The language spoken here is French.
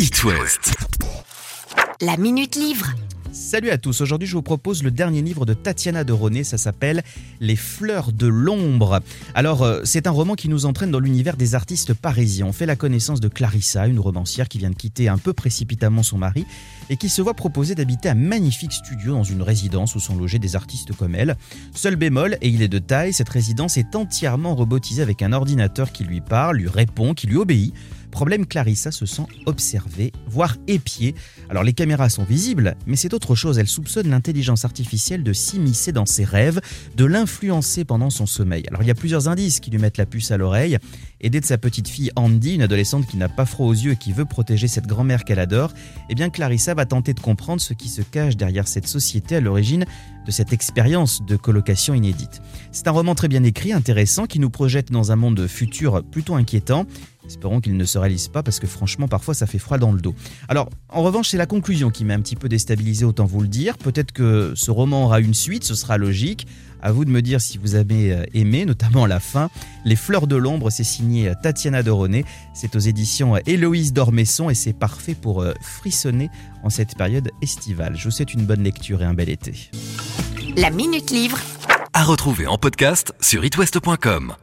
It West. La Minute Livre. Salut à tous, aujourd'hui je vous propose le dernier livre de Tatiana de René, ça s'appelle Les fleurs de l'ombre. Alors euh, c'est un roman qui nous entraîne dans l'univers des artistes parisiens. On fait la connaissance de Clarissa, une romancière qui vient de quitter un peu précipitamment son mari et qui se voit proposer d'habiter un magnifique studio dans une résidence où sont logés des artistes comme elle. Seul bémol, et il est de taille, cette résidence est entièrement robotisée avec un ordinateur qui lui parle, lui répond, qui lui obéit. Problème, Clarissa se sent observée, voire épiée. Alors les caméras sont visibles, mais c'est autre chose. Elle soupçonne l'intelligence artificielle de s'immiscer dans ses rêves, de l'influencer pendant son sommeil. Alors il y a plusieurs indices qui lui mettent la puce à l'oreille. Aidée de sa petite fille Andy, une adolescente qui n'a pas froid aux yeux et qui veut protéger cette grand-mère qu'elle adore, eh bien Clarissa va tenter de comprendre ce qui se cache derrière cette société à l'origine de cette expérience de colocation inédite. C'est un roman très bien écrit, intéressant, qui nous projette dans un monde futur plutôt inquiétant. Espérons qu'il ne se réalise pas parce que franchement parfois ça fait froid dans le dos. Alors en revanche c'est la conclusion qui m'a un petit peu déstabilisé autant vous le dire. Peut-être que ce roman aura une suite, ce sera logique. À vous de me dire si vous avez euh, aimé, notamment la fin. Les Fleurs de l'ombre, c'est signé euh, Tatiana Doroné. C'est aux éditions euh, Héloïse Dormesson et c'est parfait pour frissonner en cette période estivale. Je vous souhaite une bonne lecture et un bel été. La Minute Livre. À retrouver en podcast sur itwest.com.